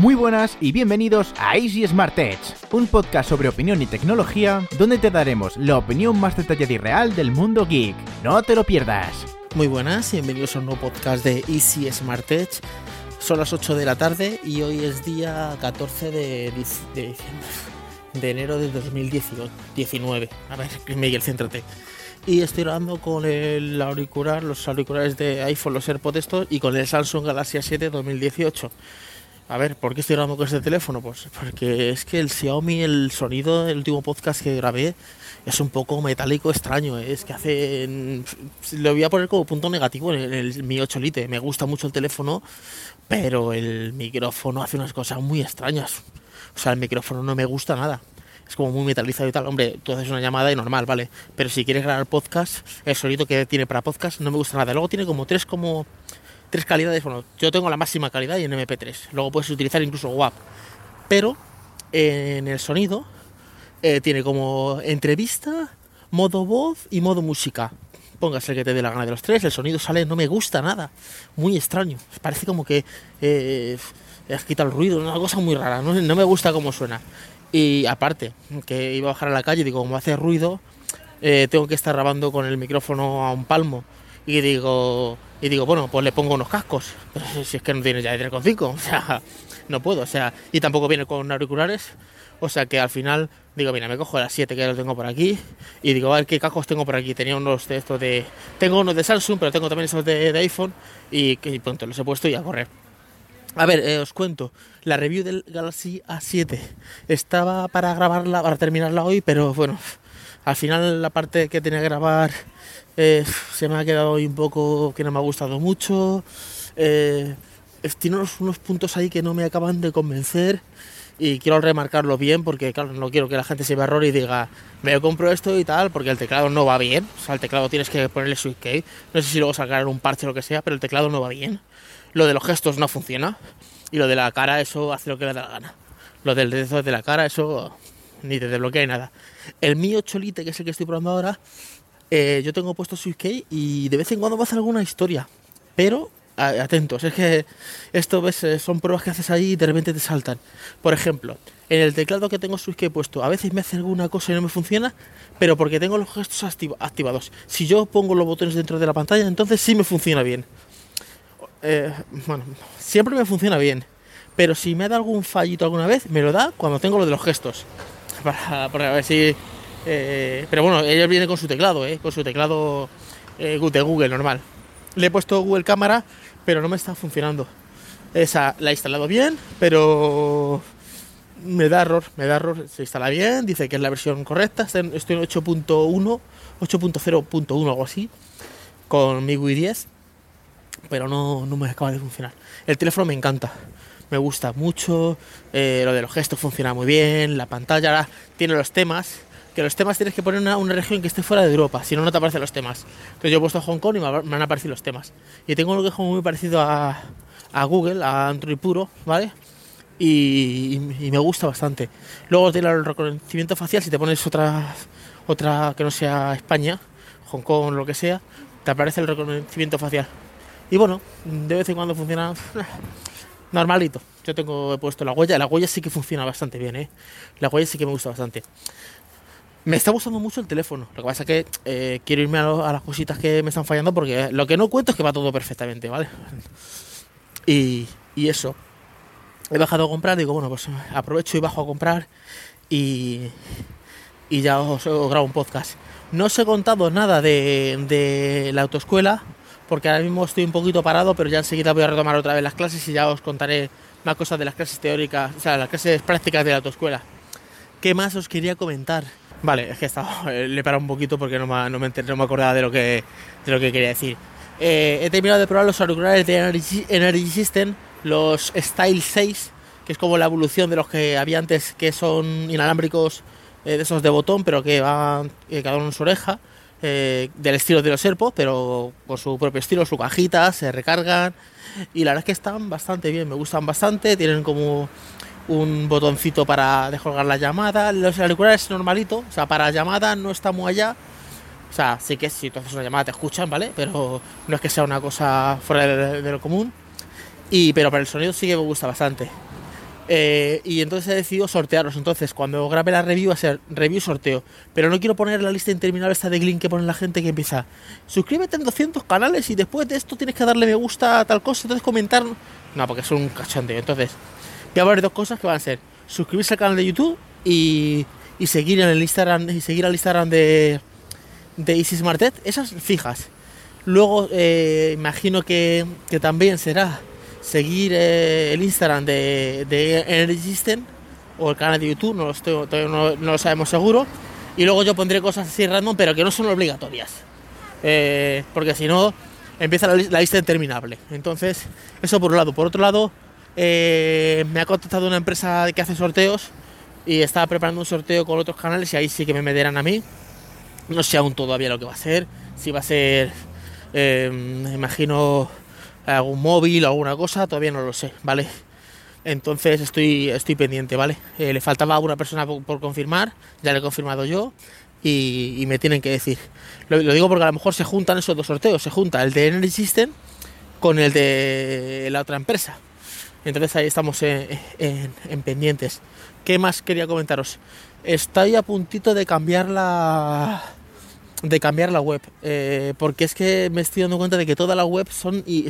Muy buenas y bienvenidos a Easy Smart Edge, un podcast sobre opinión y tecnología donde te daremos la opinión más detallada y real del mundo geek. No te lo pierdas. Muy buenas y bienvenidos a un nuevo podcast de Easy Smart Edge. Son las 8 de la tarde y hoy es día 14 de, de de enero de 2019. A ver, Miguel, céntrate. Y estoy grabando con el auricular, los auriculares de iPhone, los AirPods estos, y con el Samsung Galaxy A7 2018. A ver, ¿por qué estoy grabando con este teléfono? Pues porque es que el Xiaomi, el sonido del último podcast que grabé, es un poco metálico extraño. ¿eh? Es que hace. Lo voy a poner como punto negativo en el Mi 8 Lite. Me gusta mucho el teléfono, pero el micrófono hace unas cosas muy extrañas. O sea, el micrófono no me gusta nada. Es como muy metalizado y tal. Hombre, tú haces una llamada y normal, ¿vale? Pero si quieres grabar podcast, el sonido que tiene para podcast no me gusta nada. Luego tiene como tres como tres calidades. Bueno, yo tengo la máxima calidad y en MP3. Luego puedes utilizar incluso WAP. Pero en el sonido eh, tiene como entrevista, modo voz y modo música. Póngase el que te dé la gana de los tres. El sonido sale, no me gusta nada. Muy extraño. Parece como que eh, has quitado el ruido. Una cosa muy rara. No, no me gusta cómo suena. Y aparte, que iba a bajar a la calle, digo, como hace ruido, eh, tengo que estar grabando con el micrófono a un palmo. Y digo, y digo, bueno, pues le pongo unos cascos. Pero si es que no tiene ya de 3,5, o sea, no puedo, o sea, y tampoco viene con auriculares. O sea que al final digo, mira, me cojo las 7 que lo tengo por aquí y digo, a ver qué cascos tengo por aquí. Tenía unos de estos de. Tengo unos de Samsung, pero tengo también esos de, iPhone y que pronto los he puesto y a correr. A ver, eh, os cuento. La review del Galaxy A7 estaba para grabarla, para terminarla hoy, pero bueno, al final la parte que tenía que grabar eh, se me ha quedado hoy un poco que no me ha gustado mucho. Eh, tiene unos, unos puntos ahí que no me acaban de convencer y quiero remarcarlo bien porque claro, no quiero que la gente se vea error y diga me compro esto y tal porque el teclado no va bien. O sea, el teclado tienes que ponerle SwiftKey. No sé si luego sacar un parche o lo que sea, pero el teclado no va bien. Lo de los gestos no funciona. Y lo de la cara, eso hace lo que le da la gana. Lo del dedo de la cara, eso ni te desbloquea ni nada. El Mi 8 Lite, que es el que estoy probando ahora, eh, yo tengo puesto SwiftKey y de vez en cuando me hace alguna historia. Pero a- atentos, es que esto ves, eh, son pruebas que haces ahí y de repente te saltan. Por ejemplo, en el teclado que tengo SwiftKey puesto, a veces me hace alguna cosa y no me funciona, pero porque tengo los gestos activa- activados. Si yo pongo los botones dentro de la pantalla, entonces sí me funciona bien. Eh, bueno, siempre me funciona bien. Pero si me da algún fallito alguna vez, me lo da cuando tengo lo de los gestos. Para, para ver si. Eh, pero bueno, ella viene con su teclado, ¿eh? Con su teclado eh, de Google normal. Le he puesto Google Cámara, pero no me está funcionando. Esa la he instalado bien, pero me da error, me da error. Se instala bien, dice que es la versión correcta. Estoy en 8.1, 8.0.1, algo así, con mi Wii 10 pero no, no me acaba de funcionar. El teléfono me encanta, me gusta mucho, eh, lo de los gestos funciona muy bien, la pantalla tiene los temas, que los temas tienes que poner una, una región que esté fuera de Europa, si no, no te aparecen los temas. Entonces yo he puesto Hong Kong y me, ha- me han aparecido los temas. Y tengo lo que es como muy parecido a, a Google, a Android puro, ¿vale? Y- y me gusta bastante. Luego tiene el reconocimiento facial, si te pones otra, otra que no sea España, Hong Kong, lo que sea, te aparece el reconocimiento facial. Y bueno, de vez en cuando funciona normalito. Yo tengo he puesto la huella, la huella sí que funciona bastante bien, ¿eh? La huella sí que me gusta bastante. Me está gustando mucho el teléfono. Lo que pasa es que eh, quiero irme a, las cositas que me están fallando porque lo que no cuento es que va todo perfectamente, ¿vale? Y, y eso. He bajado a comprar, digo, bueno, pues aprovecho y bajo a comprar y, y ya os, os grabo un podcast. No os he contado nada de, de la autoescuela, porque ahora mismo estoy un poquito parado, pero ya enseguida voy a retomar otra vez las clases y ya os contaré más cosas de las clases teóricas, o sea, las clases prácticas de la autoescuela. ¿Qué más os quería comentar? Vale, es que he estado, eh, le he parado un poquito porque no me, no me, no me acordaba de lo que, de lo que quería decir. Eh, he terminado de probar los auriculares de Energy, Energy System, los Style 6, que es como la evolución de los que había antes, que son inalámbricos eh, de esos de botón, pero que van cada uno en su oreja, del estilo de los AirPods, pero con su propio estilo, su cajita, se recargan. Y la verdad es que están bastante bien, me gustan bastante, tienen como un botoncito para descolgar la llamada. Los auriculares normalitos, o sea, para llamada no está muy allá. O sea, sí que si tú haces una llamada te escuchan, ¿vale? Pero no es que sea una cosa fuera de, de lo común. Y, pero para el sonido sí que me gusta bastante. Eh, y entonces he decidido sortearlos. Entonces, cuando grabe la review va a ser review sorteo. Pero no quiero poner la lista interminable esta de Glint que pone la gente que empieza. Suscríbete en 200 canales y después de esto tienes que darle me gusta a tal cosa. Entonces comentar. No, porque es un cachondeo. Entonces, voy a haber dos cosas que van a ser suscribirse al canal de YouTube y, seguir en el Instagram y seguir al Instagram de, de Easy Smartet. Esas fijas. Luego, eh, imagino que, que también será seguir eh, el Instagram de, de Energy System o el canal de YouTube, no lo, estoy, no, lo sabemos seguro. Y luego yo pondré cosas así random, pero que no son obligatorias. Eh, porque si no, empieza la, lista interminable. Entonces, eso por un lado. Por otro lado, eh, me ha contactado una empresa que hace sorteos y está preparando un sorteo con otros canales y ahí sí que me meterán a mí. No sé aún todavía lo que va a ser. Si va a ser, eh, imagino, algún móvil o alguna cosa, todavía no lo sé, ¿vale? Entonces estoy, estoy pendiente, ¿vale? Eh, le faltaba una persona por, confirmar, ya le he confirmado yo y, me tienen que decir. Lo, digo porque a lo mejor se juntan esos dos sorteos, se junta el de Energy System con el de la otra empresa. Entonces ahí estamos en, en, en pendientes. ¿Qué más quería comentaros? Estoy a puntito de cambiar la de cambiar la web eh, porque es que me estoy dando cuenta de que todas las webs son y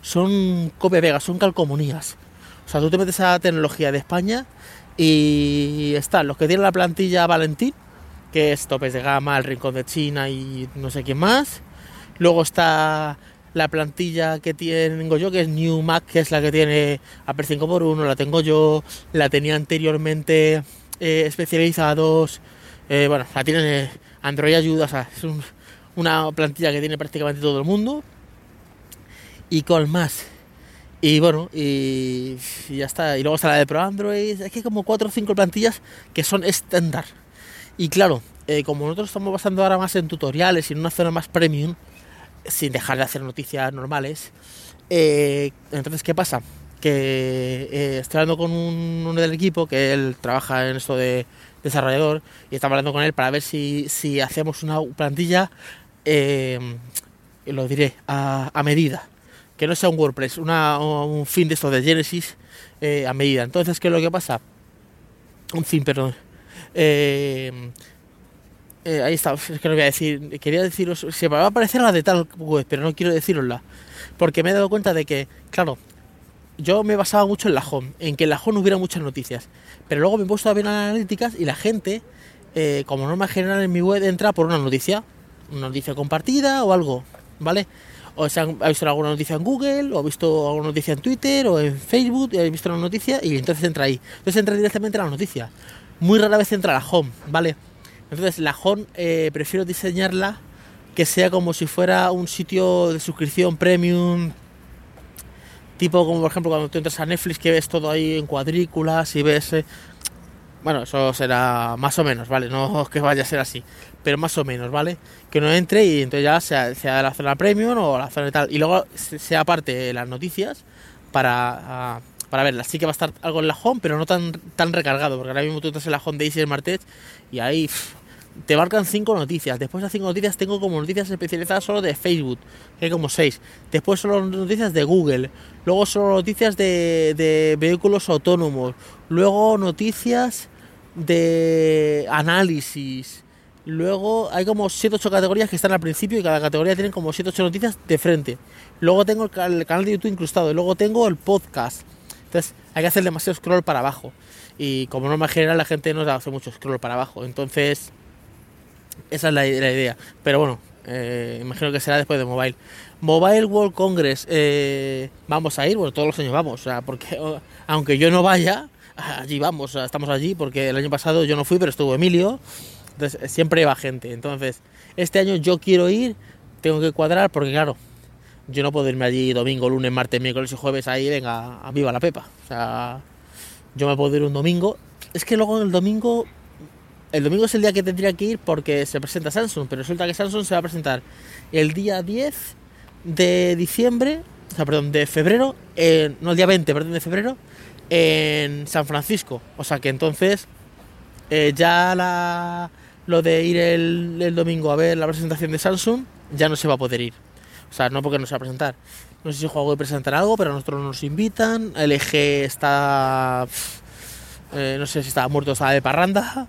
son copia son calcomanías o sea tú te metes a tecnología de España y están los que tienen la plantilla Valentín que es topes de gama el rincón de China y no sé quién más luego está la plantilla que tengo yo que es New Mac que es la que tiene Apple 5x1 la tengo yo la tenía anteriormente eh, especializados eh, bueno la tienen eh, Android ayuda, o sea, es un, una plantilla que tiene prácticamente todo el mundo. Y con más. Y bueno, y, y, ya está. Y luego está la de Pro Android. Es que hay como 4 o 5 plantillas que son estándar. Y claro, eh, como nosotros estamos basando ahora más en tutoriales y en una zona más premium, sin dejar de hacer noticias normales, eh, entonces, ¿qué pasa? Que eh, estoy hablando con un, uno del equipo que él trabaja en esto de desarrollador y estamos hablando con él para ver si, si hacemos una plantilla, eh, lo diré, a, a, medida. Que no sea un WordPress, una, un fin de esto de Genesis eh, a medida. Entonces, ¿qué es lo que pasa? Un fin, perdón. Eh, ahí está, es que no voy a decir, quería deciros, se me va a aparecer la de tal web, pero no quiero decirosla, porque me he dado cuenta de que, claro, yo me basaba mucho en la home, en que en la home hubiera muchas noticias. Pero luego me he puesto a ver analíticas y la gente, eh, como norma general en mi web, entra por una noticia. Una noticia compartida o algo, ¿vale? O se han, ha visto alguna noticia en Google, o ha visto alguna noticia en Twitter, o en Facebook, y ha visto una noticia y entonces entra ahí. Entonces entra directamente a la noticia. Muy rara vez entra a la home, ¿vale? Entonces la home eh, prefiero diseñarla que sea como si fuera un sitio de suscripción premium tipo como por ejemplo cuando tú entras a Netflix que ves todo ahí en cuadrículas y ves eh, bueno eso será más o menos vale no que vaya a ser así pero más o menos vale que uno entre y entonces ya sea, sea la zona premium o la zona tal. Y luego sea aparte las noticias para uh, para verlas. Sí que va a estar algo en la home pero no tan tan recargado porque ahora mismo tú estás en la home de Easy Smart Edge y ahí te marcan cinco noticias. Después de las cinco noticias tengo como noticias especializadas solo de Facebook, que hay como seis. Después solo noticias de Google. Luego solo noticias de, vehículos autónomos. Luego noticias de análisis. Luego hay como 7 8 categorías que están al principio y cada categoría tiene como 7 8 noticias de frente. Luego tengo el, canal de YouTube incrustado. Luego tengo el podcast. Entonces hay que hacer demasiado scroll para abajo. Y como norma general la gente no hace mucho scroll para abajo. Entonces esa es la, idea. Pero bueno, eh, imagino que será después de Mobile. Mobile World Congress, eh, vamos a ir, bueno, todos los años vamos, o sea, porque aunque yo no vaya, allí vamos, estamos allí, porque el año pasado yo no fui, pero estuvo Emilio, entonces siempre va gente. Entonces, este año yo quiero ir, tengo que cuadrar, porque claro, yo no puedo irme allí domingo, lunes, martes, miércoles y jueves ahí, venga, viva la pepa. O sea, yo me puedo ir un domingo. Es que luego el domingo el domingo es el día que tendría que ir porque se presenta Samsung, pero resulta que Samsung se va a presentar el día 10 de diciembre, o sea, perdón, de febrero, eh, no el día 20, perdón, de febrero, en San Francisco. O sea que entonces eh, ya la, lo de ir el, domingo a ver la presentación de Samsung ya no se va a poder ir. O sea, no porque no se va a presentar. No sé si Huawei presentará algo, pero a nosotros nos invitan. LG está. Eh, no sé si está muerto o está de parranda.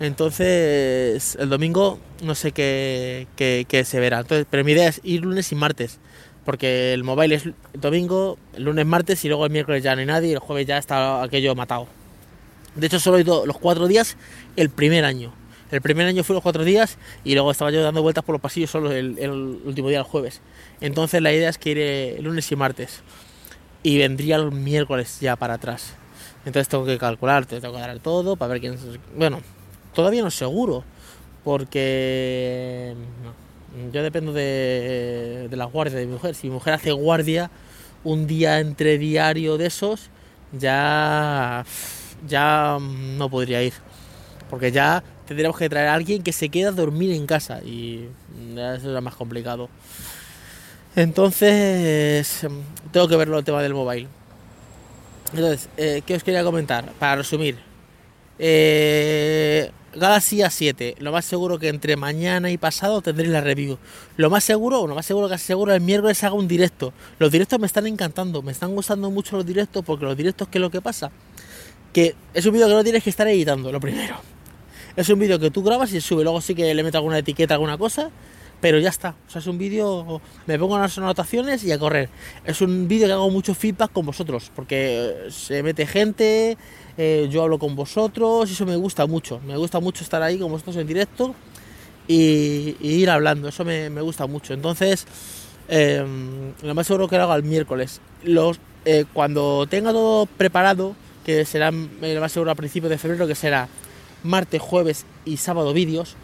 Entonces, el domingo no sé qué, qué, se verá. Entonces, pero mi idea es ir lunes y martes. Porque el mobile es domingo, el lunes, martes y luego el miércoles ya no hay nadie y el jueves ya está aquello matado. De hecho, solo he ido los cuatro días el primer año. El primer año fue los cuatro días y luego estaba yo dando vueltas por los pasillos solo el, último día, el jueves. Entonces la idea es que iré lunes y martes. Y vendría el miércoles ya para atrás. Entonces tengo que calcular, tengo que dar todo para ver quién... Bueno, todavía no es seguro. Porque yo dependo de, de la guardia de mi mujer. Si mi mujer hace guardia un día entre diario de esos, ya ya no podría ir. Porque ya tendríamos que traer a alguien que se quede a dormir en casa y eso era más complicado. Entonces, tengo que verlo el tema del mobile. Entonces, eh, ¿qué os quería comentar? Para resumir, eh, Galaxy A7, lo más seguro que entre mañana y pasado tendré la review. Lo más seguro, o lo más seguro, casi seguro, el miércoles haga un directo. Los directos me están encantando, me están gustando mucho los directos porque los directos, ¿qué es lo que pasa? que es un vídeo que no tienes que estar editando, lo primero. Es un vídeo que tú grabas y sube, luego sí que le meto alguna etiqueta, alguna cosa, pero ya está. O sea, es un vídeo, me pongo las anotaciones y a correr. Es un vídeo que hago mucho feedback con vosotros, porque se mete gente, eh, yo hablo con vosotros, y eso me gusta mucho. Me gusta mucho estar ahí con vosotros en directo y, ir hablando, eso me, gusta mucho. Entonces, em, lo más seguro que lo haga el miércoles. Eh, cuando tenga todo preparado, que será lo más seguro a principios de febrero, que será martes, jueves y sábado vídeos.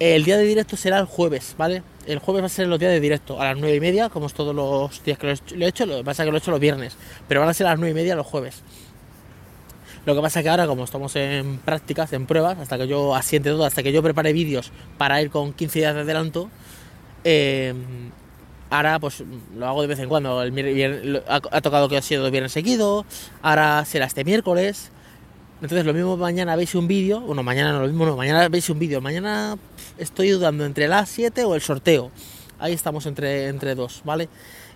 El día de directo será el jueves, ¿vale? El jueves va a ser los días de directo, a las 9 y media, como es todos los días que lo he hecho, lo que pasa es que lo he hecho los viernes, pero van a ser a las 9 y media los jueves. Lo que pasa es que ahora, como estamos en prácticas, en pruebas, hasta que yo asiente todo, hasta que yo prepare vídeos para ir con 15 días de adelanto, eh, Ahora pues lo hago de vez en cuando. El, ha, tocado que ha sido viernes seguido. Ahora será este miércoles. Entonces lo mismo mañana veis un vídeo. Bueno, mañana no lo mismo, no. Mañana veis un vídeo. Mañana estoy dudando entre las 7 o el sorteo. Ahí estamos entre, entre dos, ¿vale?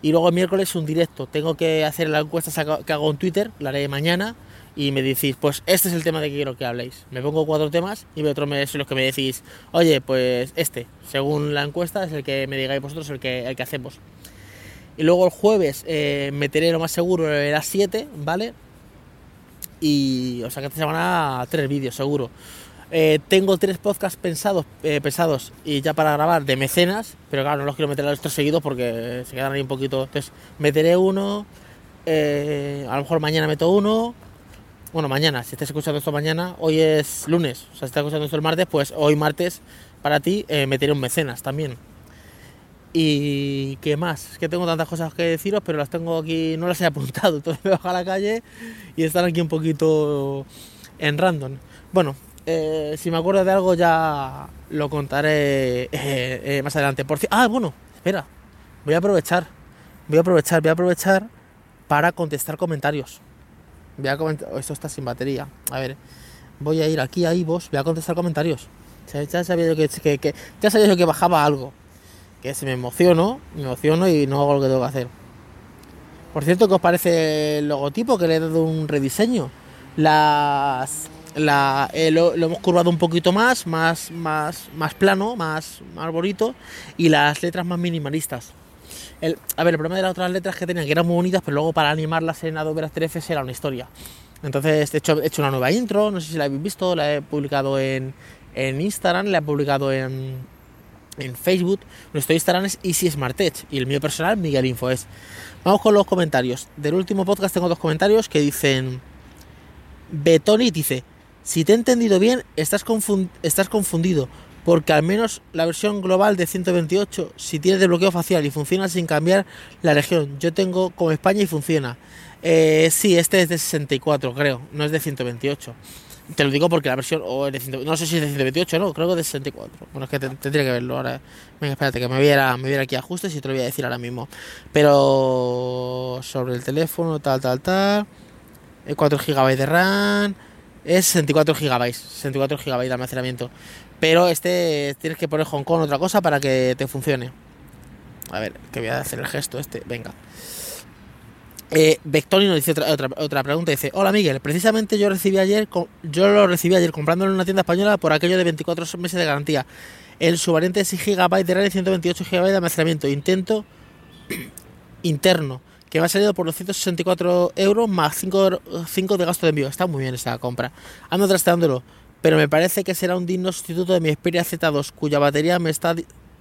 Y luego el miércoles un directo. Tengo que hacer la encuesta que hago en Twitter. La haré mañana y me decís, pues este es el tema de que quiero que habléis. Me pongo cuatro temas y otros me, los que me decís, oye, pues este, según la encuesta, es el que me digáis vosotros el que, el que hacemos. Y luego el jueves eh, meteré lo más seguro a las 7, ¿vale? Y, o sea que esta semana tres vídeos, seguro. Eh, tengo tres podcasts pensados, eh, pensados y ya para grabar de mecenas, pero claro, no los quiero meter a los tres seguidos porque se quedan ahí un poquito. Entonces, meteré uno, a lo mejor mañana meto uno, bueno, mañana, si estás escuchando esto mañana, hoy es lunes, o sea, si estás escuchando esto el martes, pues hoy martes para ti eh, meteré un mecenas también. Y qué más, es que tengo tantas cosas que deciros, pero las tengo aquí, no las he apuntado, entonces me bajo a la calle y están aquí un poquito en random. Bueno, eh, si me acuerdo de algo ya lo contaré eh, más adelante. Por ah, bueno, espera, voy a aprovechar, voy a aprovechar, voy a aprovechar para contestar comentarios Voy a comentar. Esto está sin batería. A ver. Voy a ir aquí a vos Voy a contestar comentarios. Ya sabía yo que, que, ya sabía yo que bajaba algo. Que se me emociono. Me emociono y no hago lo que tengo que hacer. Por cierto, ¿qué os parece el logotipo? Que le he dado un rediseño. La, eh, lo, hemos curvado un poquito más, más, más, más plano, más, más bonito. Y las letras más minimalistas a ver, el problema de las otras letras que tenía, que eran muy bonitas, pero luego para animarlas en Adobe After Effects era una historia. Entonces he hecho, he hecho una nueva intro, no sé si la habéis visto, la he publicado en, en Instagram, la he publicado en, en Facebook. Nuestro Instagram es Easy Smart Edge y el mío personal, Miguel Infoes. Vamos con los comentarios. Del último podcast tengo dos comentarios que dicen... Betoni dice, si te he entendido bien, estás, estás confundido porque al menos la versión global de 128, si tiene desbloqueo facial y funciona sin cambiar la región, yo tengo como España y funciona. Eh, sí, este es de 64, creo, no es de 128. Te lo digo porque la versión, o de no sé si es de 128, no, creo que es de 64. Bueno, es que tendría que verlo ahora. Venga, espérate, que me viera, me viera aquí ajustes y te lo voy a decir ahora mismo. Pero sobre el teléfono, tal, tal, tal. 4 eh, GB de RAM. Es 64 GB, 64 GB de almacenamiento. Pero este tienes que poner Hong Kong otra cosa para que te funcione. A ver, que voy a hacer el gesto este. Venga. Eh, Vectoni nos dice otra, otra, otra pregunta, dice, hola Miguel, precisamente yo recibí ayer, yo lo recibí ayer comprándolo en una tienda española por aquello de 24 meses de garantía. El su variante de 6 GB de RAM y 128 GB de almacenamiento. Intento interno, que me ha salido por los 164 euros más 5, 5 de gasto de envío. Está muy bien esta compra. Ando trasteándolo, pero me parece que será un digno sustituto de mi Xperia Z2, cuya batería me está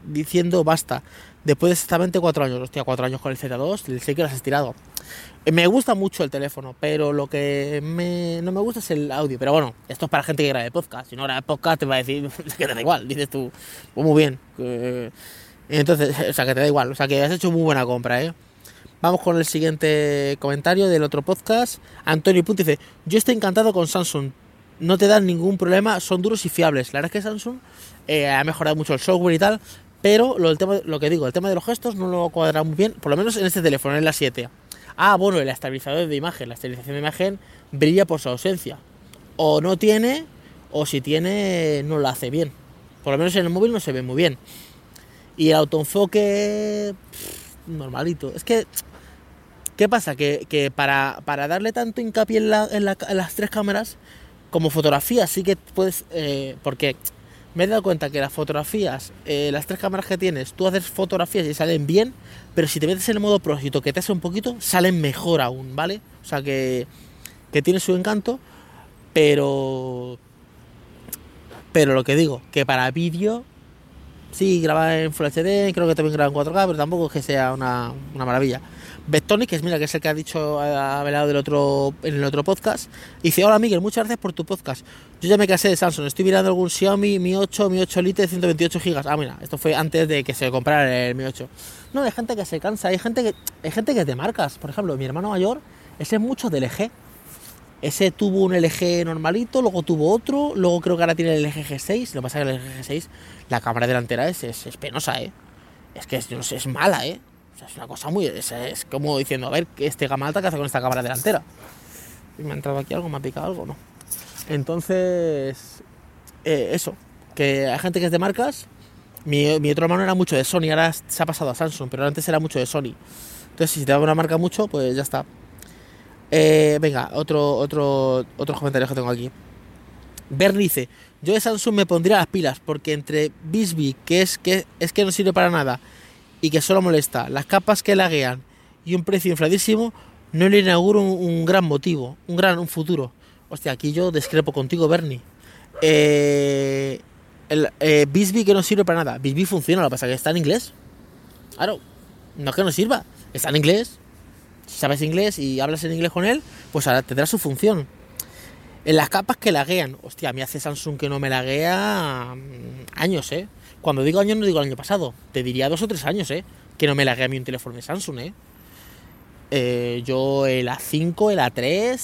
diciendo basta. Después de exactamente 4 años. Hostia, 4 años con el Z2, sé que lo has estirado. Eh, Me gusta mucho el teléfono, pero lo que me- no me gusta es el audio. Pero bueno, esto es para gente que grabe podcast. Si no graba podcast, te va a decir que te da igual. Dices tú, pues muy bien. Entonces, o sea, que te da igual. O sea, que has hecho muy buena compra, ¿eh? Vamos con el siguiente comentario del otro podcast. Antonio Punt dice: Yo estoy encantado con Samsung. No te dan ningún problema, son duros y fiables. La verdad es que Samsung eh, ha mejorado mucho el software y tal. Pero lo, el tema, lo que digo, el tema de los gestos no lo cuadra muy bien, por lo menos en este teléfono, en la 7. Ah, bueno, el estabilizador de imagen. La estabilización de imagen brilla por su ausencia. O no tiene, o si tiene, no lo hace bien. Por lo menos en el móvil no se ve muy bien. Y el autoenfoque, normalito. Es que, ¿qué pasa? Que, que para, para darle tanto hincapié en la- en las tres cámaras, como fotografía, sí que puedes. eh, porque me he dado cuenta que las fotografías, eh, las tres cámaras que tienes, tú haces fotografías y salen bien, pero si te metes en el modo pro y toqueteas un poquito, salen mejor aún, ¿vale? O sea que, que tiene su encanto, pero. Pero lo que digo, que para vídeo, sí, graba en Full HD, creo que también graba en 4K, pero tampoco es que sea una, una maravilla. Betonic, que es mira, que es el que ha dicho, ha hablado del otro, en el otro podcast, dice, hola Miguel, muchas gracias por tu podcast. Yo ya me casé de Samsung, estoy mirando algún Xiaomi Mi 8, Mi 8 Lite de 128 GB. Ah, mira, esto fue antes de que se comprara el Mi 8. No, hay gente que se cansa, hay gente que, hay gente que te marcas. Por ejemplo, mi hermano mayor, ese es mucho del LG. Ese tuvo un LG normalito, luego tuvo otro, luego creo que ahora tiene el LG G6. Lo que pasa es que el LG G6, la cámara delantera es, es, penosa, ¿eh? Es que es, es mala, ¿eh? O sea, es una cosa muy... Es, como diciendo, a ver, este gama alta, ¿qué hace con esta cámara delantera? Y me ha entrado aquí algo, me ha picado algo, ¿no? Entonces, eh, eso, que hay gente que es de marcas. Mi, mi otro hermano era mucho de Sony, ahora se ha pasado a Samsung, pero antes era mucho de Sony. Entonces, si te da una marca mucho, pues ya está. Eh, venga, otro, otro, otros comentarios que tengo aquí. Bernie dice, yo de Samsung me pondría las pilas porque entre Bisbee, que es que, es que no sirve para nada y que solo molesta, las capas que laguean y un precio infladísimo, no le inauguro un, gran motivo, un gran un futuro. Hostia, aquí yo discrepo contigo, Bernie. Eh, el, eh, Bisbee que no sirve para nada. Bisbee funciona, lo que pasa es que está en inglés. Claro, no es que no sirva, está en inglés. Si sabes inglés y hablas en inglés con él, pues ahora tendrá su función. En las capas que laguean, hostia, a mí hace Samsung que no me laguea mm, años, ¿eh? Cuando digo años no digo el año pasado, te diría dos o tres años, ¿eh? Que no me laguea a mí un teléfono de Samsung, ¿eh? Eh, yo el A5, el A3,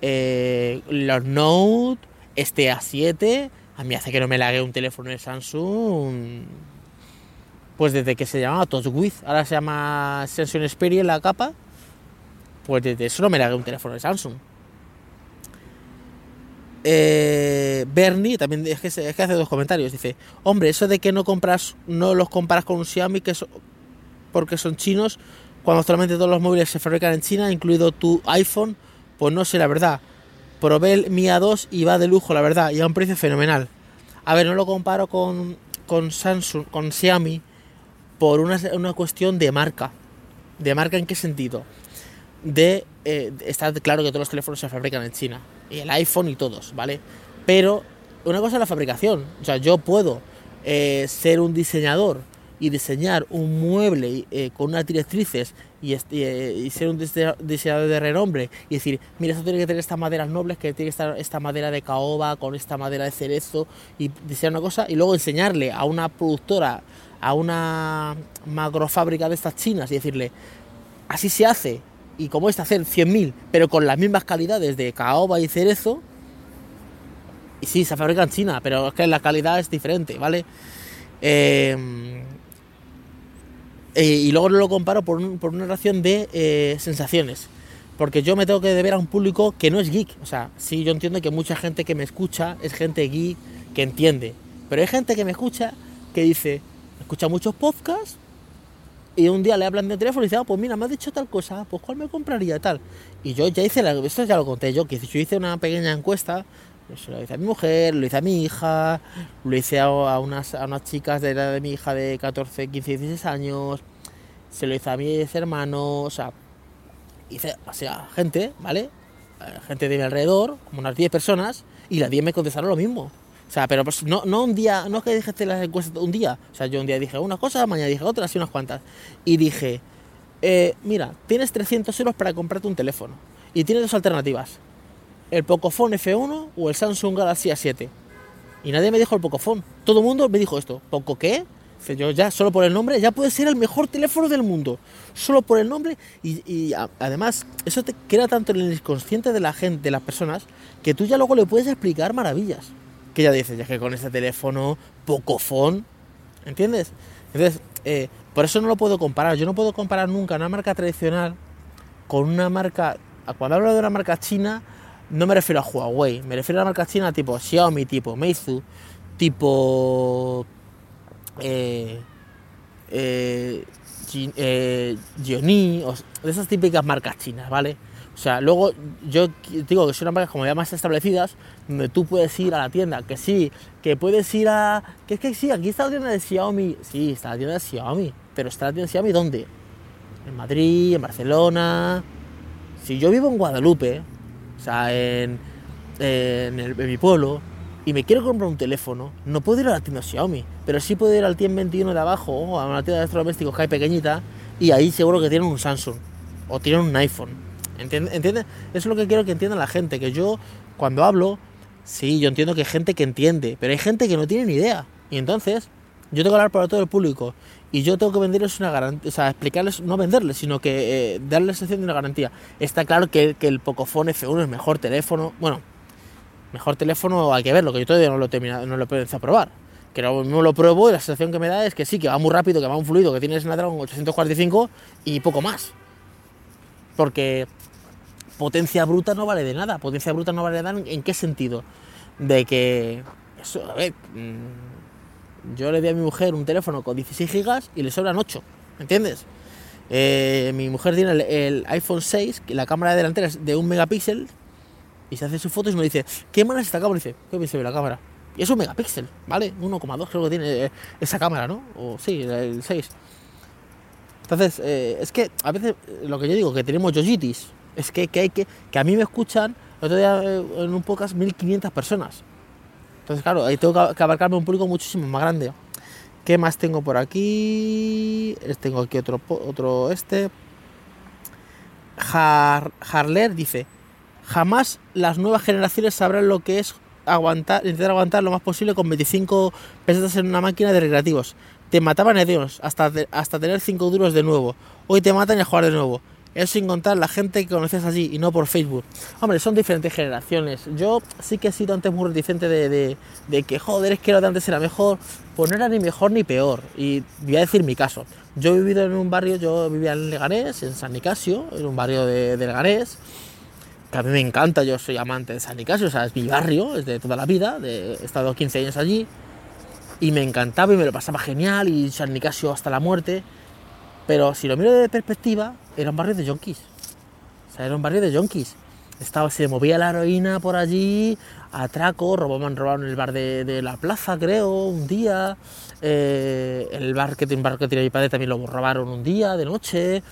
eh, los Note, este A7, a mí hace que no me lague un teléfono de Samsung. Pues desde que se llamaba Touch With, ahora se llama Samsung Xperia la capa, pues desde eso no me lague un teléfono de Samsung. Eh, Bernie también es que, hace dos comentarios. Dice: Hombre, eso de que no compras, no los comparas con un Xiaomi que so- porque son chinos, cuando actualmente todos los móviles se fabrican en China, incluido tu iPhone, pues no sé la verdad. Probé el Mi A2 y va de lujo, la verdad, y a un precio fenomenal. A ver, no lo comparo con, con Samsung, con Xiaomi, por una, una cuestión de marca. ¿De marca en qué sentido? de eh, está claro que todos los teléfonos se fabrican en China el iPhone y todos, ¿vale? Pero una cosa es la fabricación, o sea, yo puedo eh, ser un diseñador y diseñar un mueble eh, con unas directrices y, eh, y ser un dise- diseñador de renombre y decir, mira, esto tiene que tener estas maderas nobles, que tiene que estar esta madera de caoba con esta madera de cerezo y diseñar una cosa y luego enseñarle a una productora, a una macrofábrica de estas chinas y decirle, así se hace y como esta hacer 100.000 pero con las mismas calidades de caoba y cerezo y sí, se fabrica en China pero es que la calidad es diferente, ¿vale? Eh, y luego lo comparo por, por una relación de eh, sensaciones porque yo me tengo que deber a un público que no es geek o sea, sí, yo entiendo que mucha gente que me escucha es gente geek que entiende pero hay gente que me escucha que dice escucha muchos podcasts y un día le hablan de teléfono y dice, ah, pues mira, me has dicho tal cosa, pues ¿cuál me compraría tal? Y yo ya hice, la, esto ya lo conté yo, que yo hice una pequeña encuesta, pues, lo hice a mi mujer, lo hice a mi hija, lo hice a, unas, a unas chicas de edad de mi hija de 14, 15, 16 años, se lo hice a mis hermanos, o sea, hice, o sea, gente, ¿vale? Eh, gente de mi alrededor, como unas 10 personas, y las 10 me contestaron lo mismo. O sea, pero pues no, no un día, no es que dijiste las encuestas un día. O sea, yo un día dije una cosa, mañana dije otra, así unas cuantas. Y dije, eh, mira, tienes 300 euros para comprarte un teléfono. Y tienes dos alternativas. El Pocophone F1 o el Samsung Galaxy A7. Y nadie me dijo el Pocophone. Todo el mundo me dijo esto. ¿Poco qué? Yo ya, solo por el nombre, ya puede ser el mejor teléfono del mundo. Solo por el nombre. Y, además, eso te queda tanto en el inconsciente de la gente, de las personas, que tú ya luego le puedes explicar maravillas que ya dices, ya que con este teléfono, pocofón, ¿entiendes? Entonces, eh, por eso no lo puedo comparar. Yo no puedo comparar nunca una marca tradicional con una marca. Cuando hablo de una marca china, no me refiero a Huawei, me refiero a una marca china tipo Xiaomi, tipo Meizu, tipo. Eh, eh, eh de esas típicas marcas chinas, ¿vale? O sea, luego yo digo que son unas marcas como ya más establecidas, donde tú puedes ir a la tienda, que sí, que puedes ir a... Que es que sí, aquí está la tienda de Xiaomi, sí, está la tienda de Xiaomi, pero está la tienda de Xiaomi ¿dónde? En Madrid, en Barcelona... Si yo vivo en Guadalupe, o sea, en, en, mi pueblo, y me quiero comprar un teléfono, no puedo ir a la tienda Xiaomi, pero sí puedo ir al TIEM 21 de abajo, o a una tienda de electrodomésticos que hay pequeñita, y ahí seguro que tienen un Samsung, o tienen un iPhone ¿Entiendes? Eso es lo que quiero que entienda la gente, que yo cuando hablo, sí, yo entiendo que hay gente que entiende, pero hay gente que no tiene ni idea. Y entonces, yo tengo que hablar para todo el público y yo tengo que venderles una garantía, o sea, explicarles, no venderles, sino que eh, darles la sensación de una garantía. Está claro que, el Pocophone F1 es mejor teléfono, bueno, mejor teléfono hay que verlo, que yo todavía no lo he terminado, no lo he a probar. Que no, no lo pruebo y la sensación que me da es que sí, que va muy rápido, que va muy fluido, que tiene Snapdragon 845 y poco más. Porque potencia bruta no vale de nada. Potencia bruta no vale de nada en qué sentido? De que, a ver, mm, yo le di a mi mujer un teléfono con 16 gigas y le sobran 8, ¿entiendes? Eh, mi mujer tiene el, iPhone 6, que la cámara delantera es de un megapíxel, y se hace sus fotos y me dice, ¿qué mala es esta cámara? Y dice, ¿qué me se ve la cámara? Y es un megapíxel, ¿vale? 1,2 creo que tiene eh, esa cámara, ¿no? O sí, el 6. Entonces, eh, es que a veces lo que yo digo, que tenemos yoyitis, es que, hay que, que a mí me escuchan, otro día eh, en un podcast 1500 personas. Entonces, claro, ahí tengo que abarcarme un público muchísimo más grande. ¿Qué más tengo por aquí? Tengo aquí otro, otro este. Harler dice, jamás las nuevas generaciones sabrán lo que es aguantar, intentar aguantar lo más posible con 25 pesetas en una máquina de recreativos. Te mataban a Dios hasta, hasta tener 5 duros de nuevo. Hoy te matan y a jugar de nuevo. Eso sin contar la gente que conoces allí y no por Facebook. Hombre, son diferentes generaciones. Yo sí que he sido antes muy reticente de, de, que, joder, es que lo de antes era mejor. Pues no era ni mejor ni peor. Y voy a decir mi caso. Yo he vivido en un barrio, yo vivía en Leganés, en San Nicasio, en un barrio de, de Leganés, que a mí me encanta, yo soy amante de San Nicasio, o sea, es mi barrio, es de toda la vida, he estado 15 años allí, y me encantaba y me lo pasaba genial, y San Nicasio hasta la muerte. Pero si lo miro de perspectiva, era un barrio de yonkis. O sea, era un barrio de yonkis. Estaba, se movía la heroína por allí, atraco, robaban, robaron el bar de, la plaza, creo, un día. Eh, el bar que, un bar que tiene mi padre también lo robaron un día, de noche.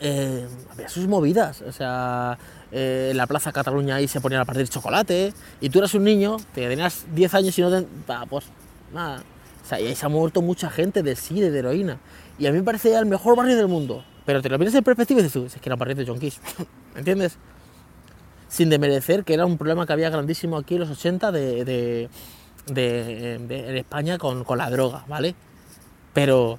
Eh, había sus movidas, o sea, eh, en la plaza Cataluña ahí se ponían a partir chocolate, y tú eras un niño, que tenías 10 años y no te... pues nada. O sea, y ahí se ha muerto mucha gente de sí, de heroína. Y a mí me parece el mejor barrio del mundo. Pero te lo miras en perspectiva y dices es que era un barrio de junkies. ¿Entiendes? Sin demerecer que era un problema que había grandísimo aquí en los 80 de, de, de, en España con, con, la droga, ¿vale? Pero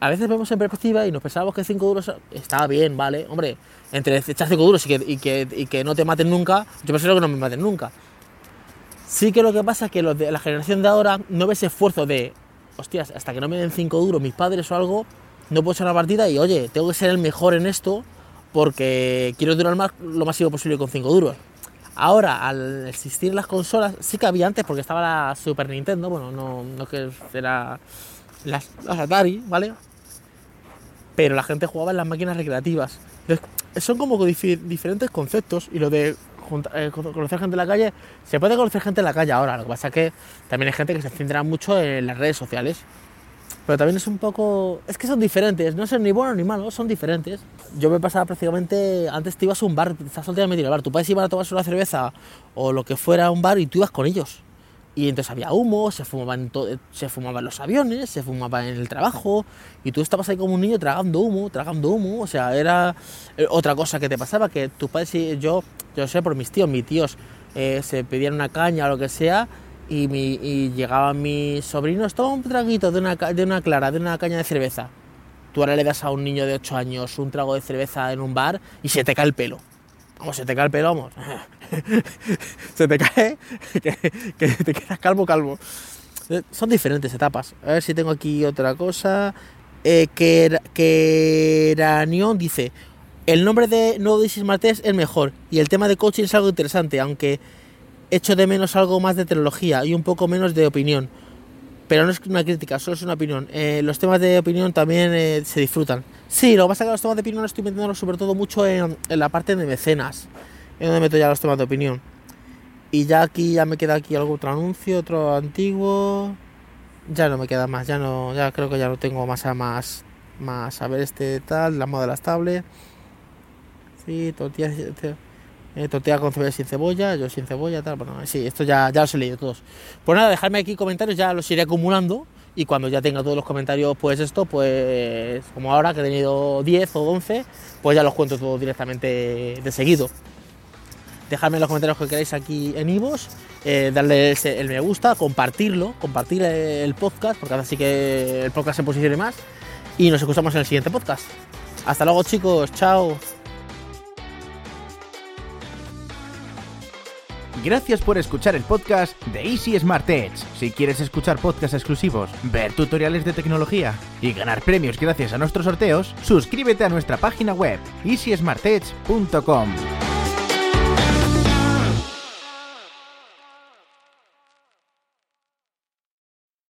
a veces vemos en perspectiva y nos pensábamos que 5 duros estaba bien, ¿vale? Hombre, entre echar 5 duros y que, y, que, y que no te maten nunca, yo prefiero que no me maten nunca. Sí que lo que pasa es que los de la generación de ahora no ves esfuerzo de hostias, hasta que no me den 5 duros mis padres o algo, no puedo echar una partida y, oye, tengo que ser el mejor en esto porque quiero durar más, lo máximo posible con 5 duros. Ahora, al existir las consolas, sí que había antes porque estaba la Super Nintendo, bueno, no, no que era las, Atari, ¿vale? pero la gente jugaba en las máquinas recreativas. Son como diferentes conceptos y lo de junta- eh, cono- conocer gente en la calle, se puede conocer gente en la calle ahora, lo que pasa es que también hay gente que se centra mucho en las redes sociales. Pero también es un poco... Es que son diferentes, no son ni buenos ni malos, son diferentes. Yo me pasaba prácticamente... Antes te ibas a un bar, estás soltero metido en el bar, tu padres iban a tomarse una cerveza o lo que fuera a un bar y tú ibas con ellos. Y entonces había humo, se fumaban, se fumaban los aviones, se fumaba en el trabajo, y tú estabas ahí como un niño tragando humo, tragando humo. O sea, era eh, otra cosa que te pasaba, que tus padres y yo, yo sé por mis tíos, mis tíos eh, se pedían una caña o lo que sea, y, mi, y llegaban mis sobrinos, toma un traguito de una, de una clara, de una caña de cerveza. Tú ahora le das a un niño de 8 años un trago de cerveza en un bar y se te cae el pelo. Vamos, se te cae el pelo, vamos. se te cae que, que te quedas calvo, calvo. Eh, Son diferentes etapas. A ver si tengo aquí otra cosa. Eh, que Keranion dice: El nombre de nuevo Isis Martés es mejor y el tema de coaching es algo interesante, aunque echo de menos algo más de tecnología y un poco menos de opinión. Pero no es una crítica, solo es una opinión. Eh, los temas de opinión también eh, se disfrutan. Sí, lo que pasa es que los temas de opinión los estoy metiendo sobre todo mucho en, en la parte de mecenas. Es donde meto ya los temas de opinión. Y ya aquí ya me queda aquí algún otro anuncio, otro antiguo. Ya no me queda más, ya no, ya creo que ya no tengo más a más, más a ver este tal, la moda de las tablets. Sí, tortillas, eh, tortilla con cebolla sin cebolla, yo sin cebolla, tal. Bueno, sí, esto ya, ya los he leído todos. Pues nada, dejadme aquí comentarios, ya los iré acumulando. Y cuando ya tenga todos los comentarios, pues esto, pues como ahora que he tenido 10 o 11, pues ya los cuento todos directamente de seguido. Dejadme en los comentarios que queráis aquí en Ivos, eh, darle el me gusta, compartirlo, compartir el podcast, porque así que el podcast se posicione más. Y nos escuchamos en el siguiente podcast. Hasta luego chicos, chao. Gracias por escuchar el podcast de Easy Smart Edge. Si quieres escuchar podcasts exclusivos, ver tutoriales de tecnología y ganar premios gracias a nuestros sorteos, suscríbete a nuestra página web easysmartedge.com.